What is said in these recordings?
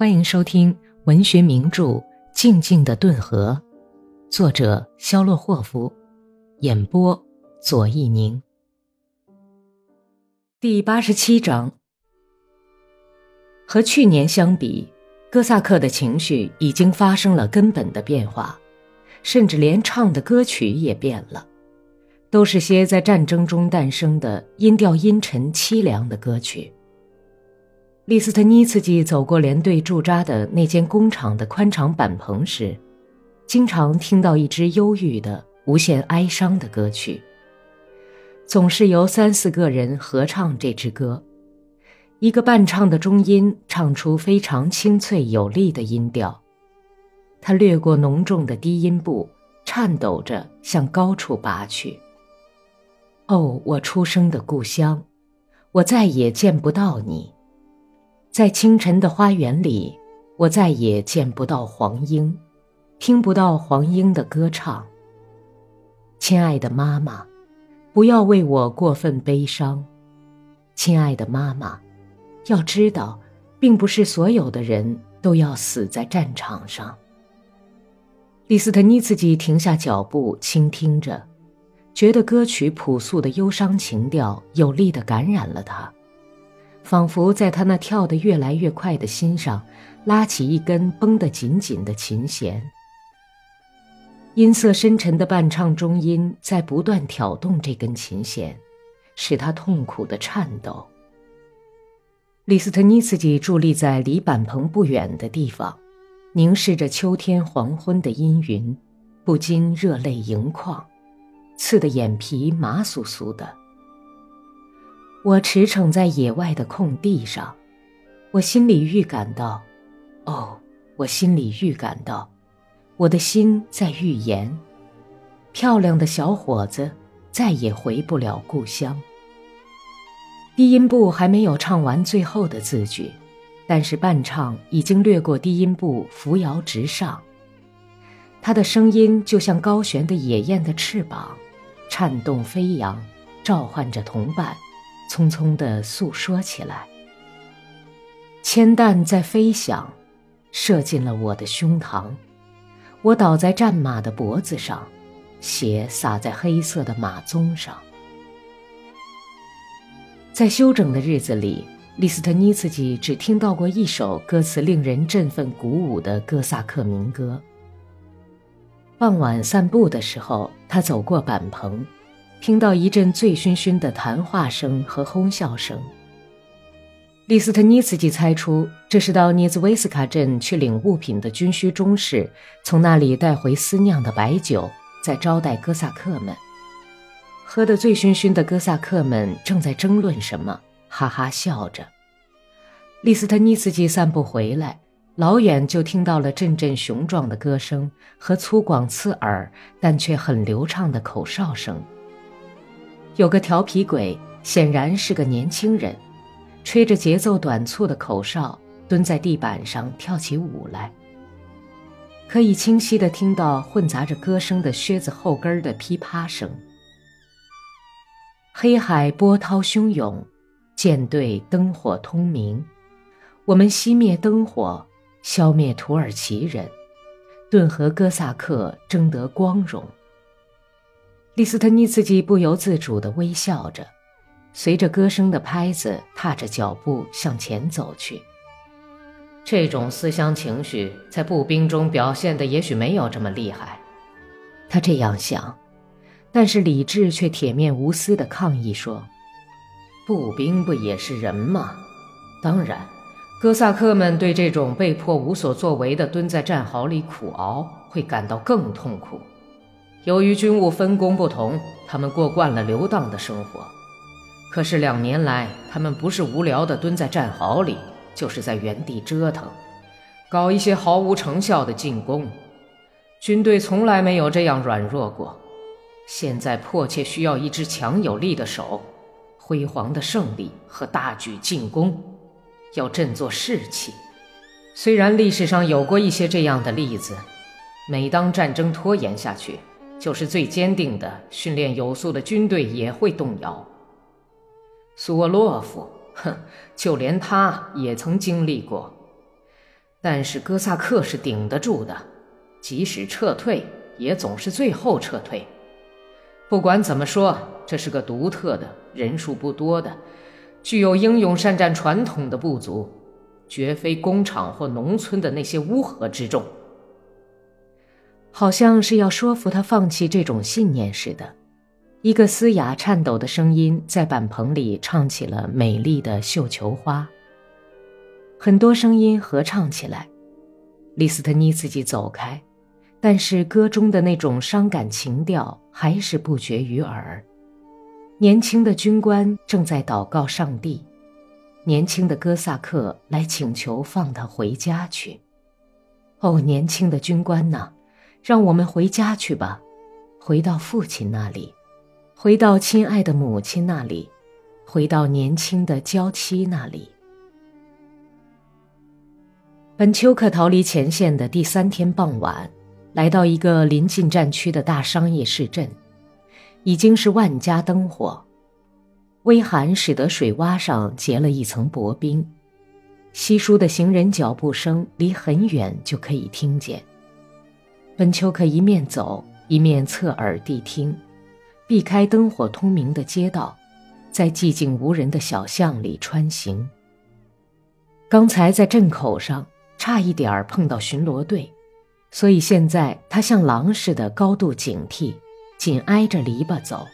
欢迎收听文学名著《静静的顿河》，作者肖洛霍夫，演播左一宁。第八十七章。和去年相比，哥萨克的情绪已经发生了根本的变化，甚至连唱的歌曲也变了，都是些在战争中诞生的音调阴沉凄凉的歌曲。利斯特尼茨基走过连队驻扎的那间工厂的宽敞板棚时，经常听到一支忧郁的、无限哀伤的歌曲。总是由三四个人合唱这支歌，一个伴唱的中音唱出非常清脆有力的音调，他掠过浓重的低音部，颤抖着向高处拔去。哦，我出生的故乡，我再也见不到你。在清晨的花园里，我再也见不到黄莺，听不到黄莺的歌唱。亲爱的妈妈，不要为我过分悲伤。亲爱的妈妈，要知道，并不是所有的人都要死在战场上。李斯特尼茨基停下脚步，倾听着，觉得歌曲朴素的忧伤情调有力地感染了他。仿佛在他那跳得越来越快的心上，拉起一根绷得紧紧的琴弦。音色深沉的伴唱中音在不断挑动这根琴弦，使他痛苦的颤抖。李斯特尼茨基伫立在离板棚不远的地方，凝视着秋天黄昏的阴云，不禁热泪盈眶，刺得眼皮麻酥酥的。我驰骋在野外的空地上，我心里预感到，哦，我心里预感到，我的心在预言，漂亮的小伙子再也回不了故乡。低音部还没有唱完最后的字句，但是伴唱已经掠过低音部，扶摇直上。他的声音就像高悬的野雁的翅膀，颤动飞扬，召唤着同伴。匆匆地诉说起来。铅弹在飞翔，射进了我的胸膛。我倒在战马的脖子上，血洒在黑色的马鬃上。在休整的日子里，利斯特尼茨基只听到过一首歌词令人振奋鼓舞的哥萨克民歌。傍晚散步的时候，他走过板棚。听到一阵醉醺醺的谈话声和哄笑声。利斯特尼茨基猜出这是到涅兹维斯卡镇去领物品的军需中士从那里带回私酿的白酒，在招待哥萨克们。喝得醉醺醺的哥萨克们正在争论什么，哈哈笑着。利斯特尼茨基散步回来，老远就听到了阵阵雄壮的歌声和粗犷刺耳但却很流畅的口哨声。有个调皮鬼，显然是个年轻人，吹着节奏短促的口哨，蹲在地板上跳起舞来。可以清晰地听到混杂着歌声的靴子后跟的噼啪声。黑海波涛汹涌，舰队灯火通明，我们熄灭灯火，消灭土耳其人，顿河哥萨克争得光荣。利斯特尼茨基不由自主地微笑着，随着歌声的拍子，踏着脚步向前走去。这种思乡情绪在步兵中表现的也许没有这么厉害，他这样想，但是理智却铁面无私地抗议说：“步兵不也是人吗？当然，哥萨克们对这种被迫无所作为地蹲在战壕里苦熬，会感到更痛苦。”由于军务分工不同，他们过惯了流荡的生活。可是两年来，他们不是无聊地蹲在战壕里，就是在原地折腾，搞一些毫无成效的进攻。军队从来没有这样软弱过。现在迫切需要一只强有力的手，辉煌的胜利和大举进攻，要振作士气。虽然历史上有过一些这样的例子，每当战争拖延下去，就是最坚定的训练有素的军队也会动摇。苏沃洛夫，哼，就连他也曾经历过。但是哥萨克是顶得住的，即使撤退，也总是最后撤退。不管怎么说，这是个独特的、人数不多的、具有英勇善战传统的部族，绝非工厂或农村的那些乌合之众。好像是要说服他放弃这种信念似的，一个嘶哑颤抖的声音在板棚里唱起了美丽的绣球花。很多声音合唱起来，利斯特尼自己走开。但是歌中的那种伤感情调还是不绝于耳。年轻的军官正在祷告上帝，年轻的哥萨克来请求放他回家去。哦，年轻的军官呐，让我们回家去吧，回到父亲那里，回到亲爱的母亲那里，回到年轻的娇妻那里。本丘克逃离前线的第三天傍晚。来到一个临近战区的大商业市镇，已经是万家灯火。微寒使得水洼上结了一层薄冰，稀疏的行人脚步声离很远就可以听见。本丘克一面走一面侧耳谛听，避开灯火通明的街道，在寂静无人的小巷里穿行。刚才在镇口上差一点儿碰到巡逻队。所以现在他像狼似的高度警惕，紧挨着篱笆走，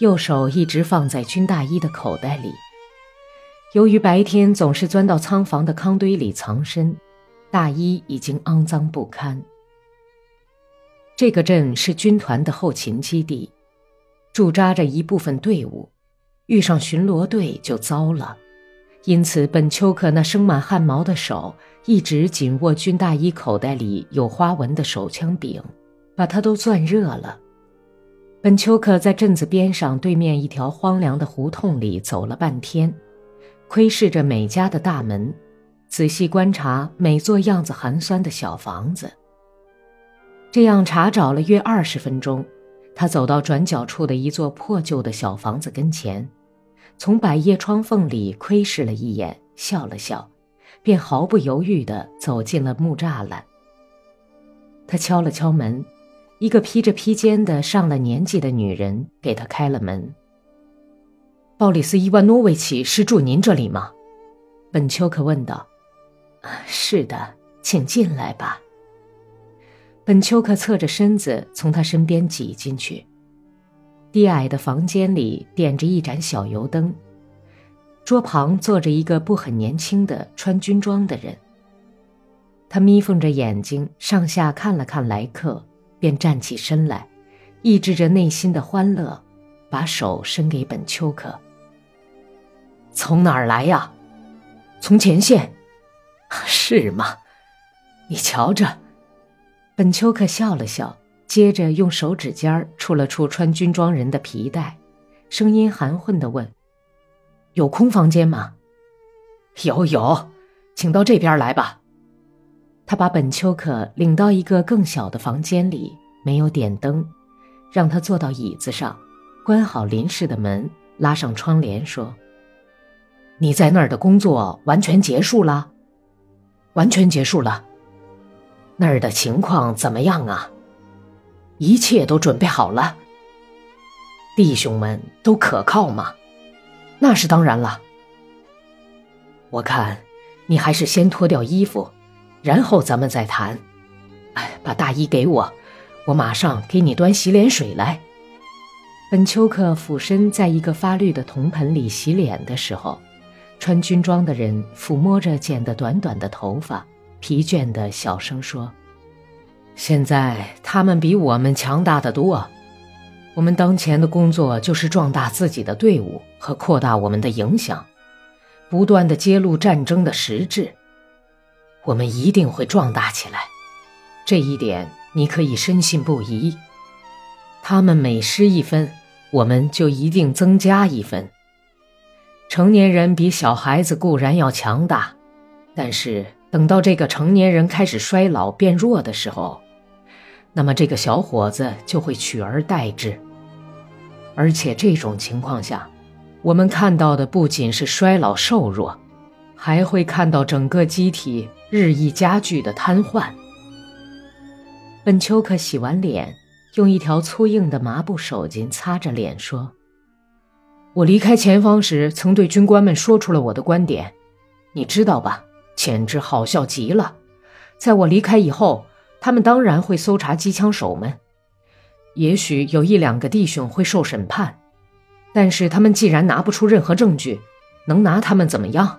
右手一直放在军大衣的口袋里。由于白天总是钻到仓房的糠堆里藏身，大衣已经肮脏不堪。这个镇是军团的后勤基地，驻扎着一部分队伍，遇上巡逻队就糟了。因此，本丘克那生满汗毛的手一直紧握军大衣口袋里有花纹的手枪柄，把它都攥热了。本丘克在镇子边上对面一条荒凉的胡同里走了半天，窥视着每家的大门，仔细观察每座样子寒酸的小房子。这样查找了约二十分钟，他走到转角处的一座破旧的小房子跟前。从百叶窗缝里窥视了一眼，笑了笑，便毫不犹豫地走进了木栅栏。他敲了敲门，一个披着披肩的上了年纪的女人给他开了门。鲍里斯·伊万诺维奇是住您这里吗？本丘克问道。是的，请进来吧。本丘克侧着身子从他身边挤进去。低矮的房间里点着一盏小油灯，桌旁坐着一个不很年轻的穿军装的人。他眯缝着眼睛，上下看了看来客，便站起身来，抑制着内心的欢乐，把手伸给本丘克。从哪儿来呀？从前线。是吗？你瞧着。本丘克笑了笑。接着用手指尖触了触穿军装人的皮带，声音含混地问：“有空房间吗？”“有有，请到这边来吧。”他把本丘克领到一个更小的房间里，没有点灯，让他坐到椅子上，关好临室的门，拉上窗帘，说：“你在那儿的工作完全结束了？”“完全结束了。”“那儿的情况怎么样啊？”一切都准备好了，弟兄们都可靠吗？那是当然了。我看，你还是先脱掉衣服，然后咱们再谈。哎，把大衣给我，我马上给你端洗脸水来。本丘克俯身在一个发绿的铜盆里洗脸的时候，穿军装的人抚摸着剪得短短的头发，疲倦的小声说。现在他们比我们强大的多，我们当前的工作就是壮大自己的队伍和扩大我们的影响，不断的揭露战争的实质。我们一定会壮大起来，这一点你可以深信不疑。他们每失一分，我们就一定增加一分。成年人比小孩子固然要强大，但是等到这个成年人开始衰老变弱的时候，那么这个小伙子就会取而代之，而且这种情况下，我们看到的不仅是衰老瘦弱，还会看到整个机体日益加剧的瘫痪。本丘克洗完脸，用一条粗硬的麻布手巾擦着脸，说：“我离开前方时，曾对军官们说出了我的观点，你知道吧？简直好笑极了。在我离开以后，他们当然会搜查机枪手们，也许有一两个弟兄会受审判，但是他们既然拿不出任何证据，能拿他们怎么样？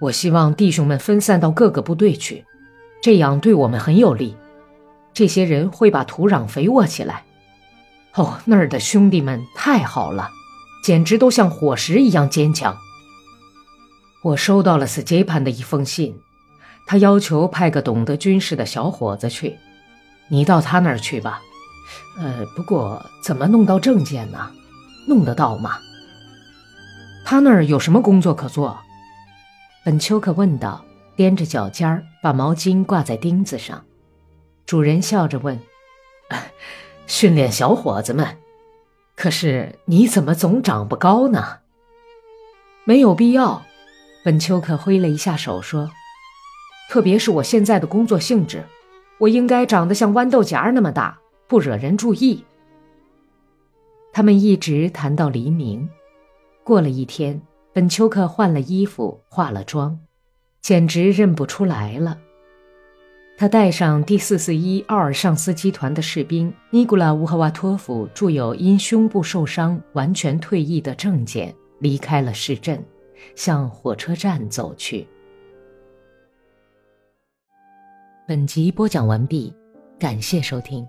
我希望弟兄们分散到各个部队去，这样对我们很有利。”这些人会把土壤肥沃起来。哦，那儿的兄弟们太好了，简直都像火石一样坚强。我收到了斯杰潘的一封信，他要求派个懂得军事的小伙子去。你到他那儿去吧。呃，不过怎么弄到证件呢？弄得到吗？他那儿有什么工作可做？本丘克问道，踮着脚尖儿，把毛巾挂在钉子上。主人笑着问：“训练小伙子们，可是你怎么总长不高呢？”没有必要，本丘克挥了一下手说：“特别是我现在的工作性质，我应该长得像豌豆荚那么大，不惹人注意。”他们一直谈到黎明。过了一天，本丘克换了衣服，化了妆，简直认不出来了。他带上第四四一奥尔尚斯集团的士兵尼古拉乌赫瓦托夫著有因胸部受伤完全退役的证件，离开了市镇，向火车站走去。本集播讲完毕，感谢收听。